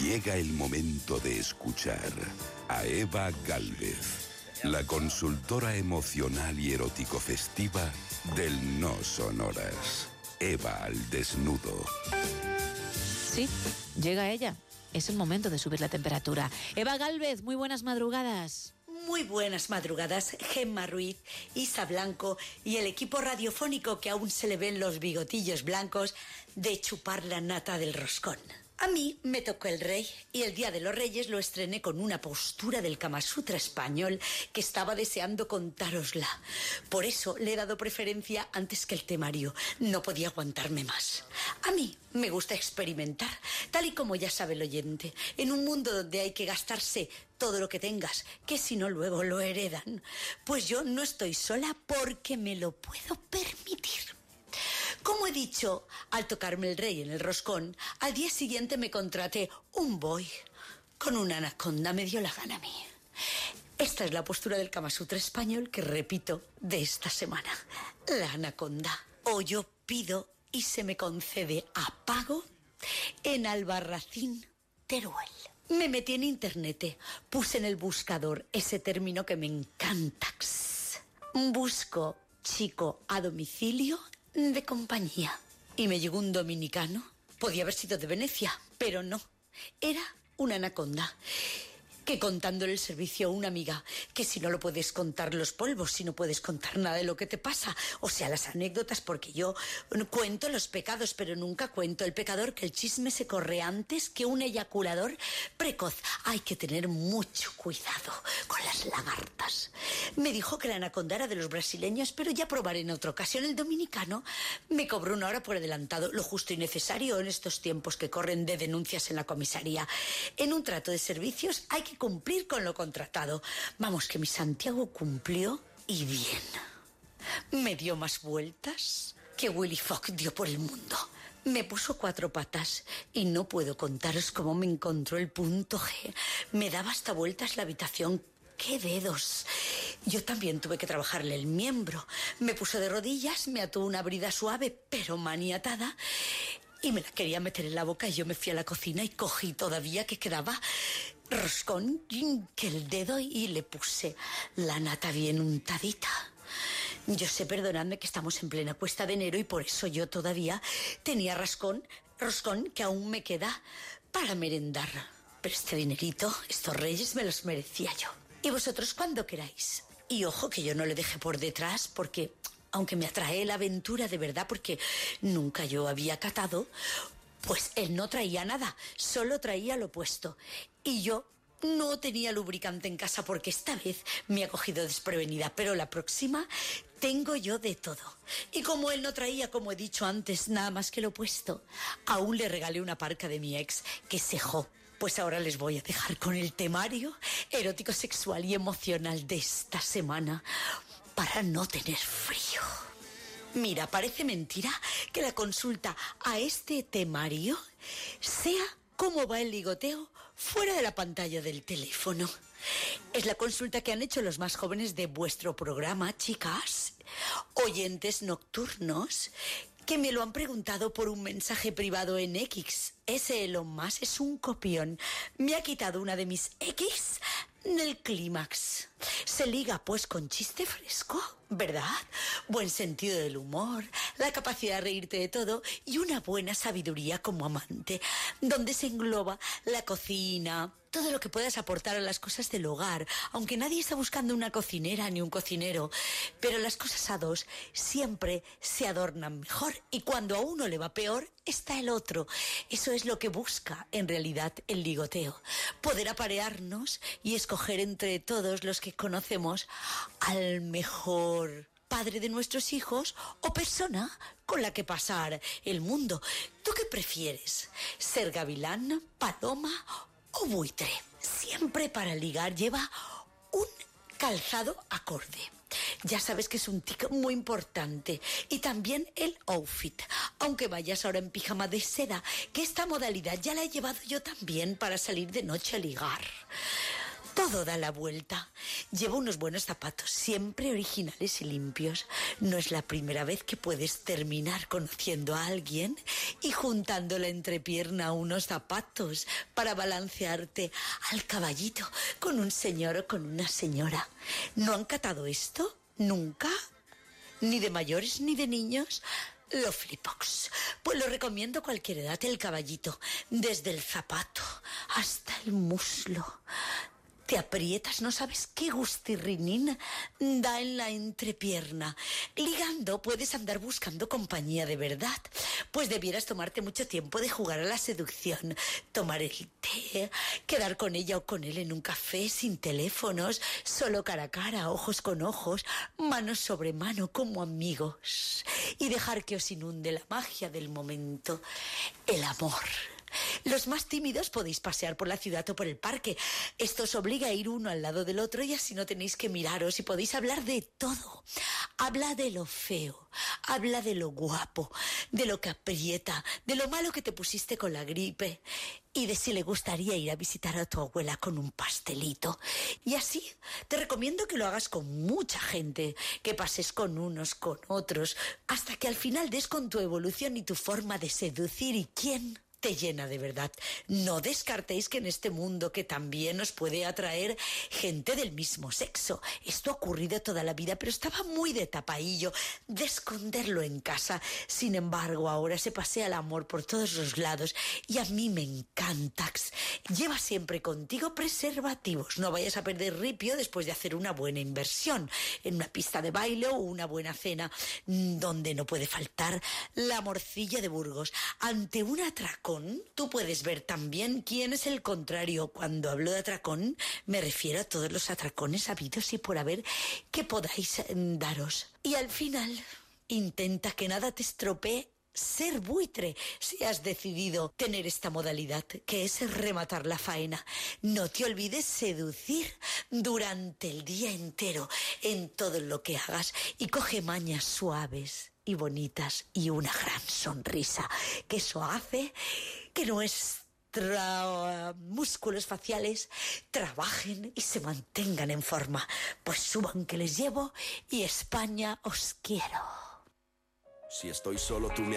Llega el momento de escuchar a Eva Galvez, la consultora emocional y erótico festiva del No Sonoras. Eva al desnudo. Sí, llega ella. Es el momento de subir la temperatura. Eva Galvez, muy buenas madrugadas. Muy buenas madrugadas, Gemma Ruiz, Isa Blanco y el equipo radiofónico que aún se le ven los bigotillos blancos de chupar la nata del roscón. A mí me tocó el rey y el Día de los Reyes lo estrené con una postura del Kama Sutra español que estaba deseando contárosla. Por eso le he dado preferencia antes que el temario. No podía aguantarme más. A mí me gusta experimentar, tal y como ya sabe el oyente, en un mundo donde hay que gastarse todo lo que tengas, que si no luego lo heredan. Pues yo no estoy sola porque me lo puedo permitir. Como he dicho, al tocarme el rey en el roscón, al día siguiente me contraté un boy. Con una anaconda me dio la gana a mí. Esta es la postura del Kama Sutra español que repito de esta semana. La anaconda. O yo pido y se me concede a pago en Albarracín, Teruel. Me metí en internet, puse en el buscador ese término que me encanta. Busco chico a domicilio de compañía. Y me llegó un dominicano. Podía haber sido de Venecia, pero no. Era una anaconda que contándole el servicio a una amiga, que si no lo puedes contar los polvos, si no puedes contar nada de lo que te pasa, o sea, las anécdotas, porque yo cuento los pecados, pero nunca cuento el pecador que el chisme se corre antes que un eyaculador precoz. Hay que tener mucho cuidado con las lagartas. Me dijo que la anaconda era de los brasileños, pero ya probaré en otra ocasión. El dominicano me cobró una hora por adelantado, lo justo y necesario en estos tiempos que corren de denuncias en la comisaría. En un trato de servicios hay que cumplir con lo contratado. Vamos, que mi Santiago cumplió y bien. Me dio más vueltas que Willy Fogg dio por el mundo. Me puso cuatro patas y no puedo contaros cómo me encontró el punto G. Me daba hasta vueltas la habitación. ¡Qué dedos! Yo también tuve que trabajarle el miembro. Me puso de rodillas, me ató una brida suave pero maniatada y me la quería meter en la boca y yo me fui a la cocina y cogí todavía que quedaba roscón, que el dedo y le puse la nata bien untadita. Yo sé, perdonadme que estamos en plena cuesta de enero y por eso yo todavía tenía rascón, roscón que aún me queda para merendar. Pero este dinerito, estos reyes me los merecía yo. Y vosotros cuando queráis. Y ojo que yo no le dejé por detrás porque aunque me atrae la aventura de verdad porque nunca yo había catado, pues él no traía nada, solo traía lo opuesto. Y yo no tenía lubricante en casa porque esta vez me ha cogido desprevenida, pero la próxima tengo yo de todo. Y como él no traía, como he dicho antes, nada más que lo opuesto, aún le regalé una parca de mi ex que cejó. Pues ahora les voy a dejar con el temario erótico, sexual y emocional de esta semana para no tener frío. Mira, parece mentira que la consulta a este temario sea cómo va el ligoteo fuera de la pantalla del teléfono. Es la consulta que han hecho los más jóvenes de vuestro programa, chicas, oyentes nocturnos, que me lo han preguntado por un mensaje privado en X. Ese Elon Musk es un copión. Me ha quitado una de mis X del clímax. Se liga pues con chiste fresco, ¿verdad? Buen sentido del humor, la capacidad de reírte de todo y una buena sabiduría como amante, donde se engloba la cocina, todo lo que puedas aportar a las cosas del hogar, aunque nadie está buscando una cocinera ni un cocinero, pero las cosas a dos siempre se adornan mejor y cuando a uno le va peor, está el otro. Eso es lo que busca en realidad el ligoteo, poder aparearnos y escoger entre todos los que conocemos al mejor padre de nuestros hijos o persona con la que pasar el mundo. ¿Tú qué prefieres? ¿Ser gavilán, paloma o buitre? Siempre para ligar lleva un calzado acorde. Ya sabes que es un tic muy importante. Y también el outfit. Aunque vayas ahora en pijama de seda, que esta modalidad ya la he llevado yo también para salir de noche a ligar. Todo da la vuelta. Llevo unos buenos zapatos, siempre originales y limpios. No es la primera vez que puedes terminar conociendo a alguien y juntando la entrepierna unos zapatos para balancearte al caballito con un señor o con una señora. ¿No han catado esto? ¿Nunca? Ni de mayores ni de niños. Lo flipox. Pues lo recomiendo a cualquier edad, el caballito. Desde el zapato hasta el muslo. Te aprietas, no sabes qué gustirrinín da en la entrepierna. Ligando puedes andar buscando compañía de verdad. Pues debieras tomarte mucho tiempo de jugar a la seducción, tomar el té, quedar con ella o con él en un café sin teléfonos, solo cara a cara, ojos con ojos, manos sobre mano como amigos. Y dejar que os inunde la magia del momento, el amor. Los más tímidos podéis pasear por la ciudad o por el parque. Esto os obliga a ir uno al lado del otro y así no tenéis que miraros y podéis hablar de todo. Habla de lo feo, habla de lo guapo, de lo que aprieta, de lo malo que te pusiste con la gripe y de si le gustaría ir a visitar a tu abuela con un pastelito. Y así te recomiendo que lo hagas con mucha gente, que pases con unos, con otros, hasta que al final des con tu evolución y tu forma de seducir y quién te llena de verdad. No descartéis que en este mundo que también os puede atraer gente del mismo sexo. Esto ha ocurrido toda la vida, pero estaba muy de tapaillo, de esconderlo en casa. Sin embargo, ahora se pasea el amor por todos los lados y a mí me encanta. Lleva siempre contigo preservativos. No vayas a perder ripio después de hacer una buena inversión en una pista de baile o una buena cena, donde no puede faltar la morcilla de Burgos. Ante un atracón, tú puedes ver también quién es el contrario. Cuando hablo de atracón, me refiero a todos los atracones habidos y por haber que podáis mm, daros. Y al final, intenta que nada te estropee ser buitre si has decidido tener esta modalidad, que es rematar la faena. No te olvides seducir durante el día entero en todo lo que hagas y coge mañas suaves y bonitas y una gran sonrisa, que eso hace que nuestros músculos faciales trabajen y se mantengan en forma. Pues suban que les llevo y España os quiero. Si estoy solo, tú me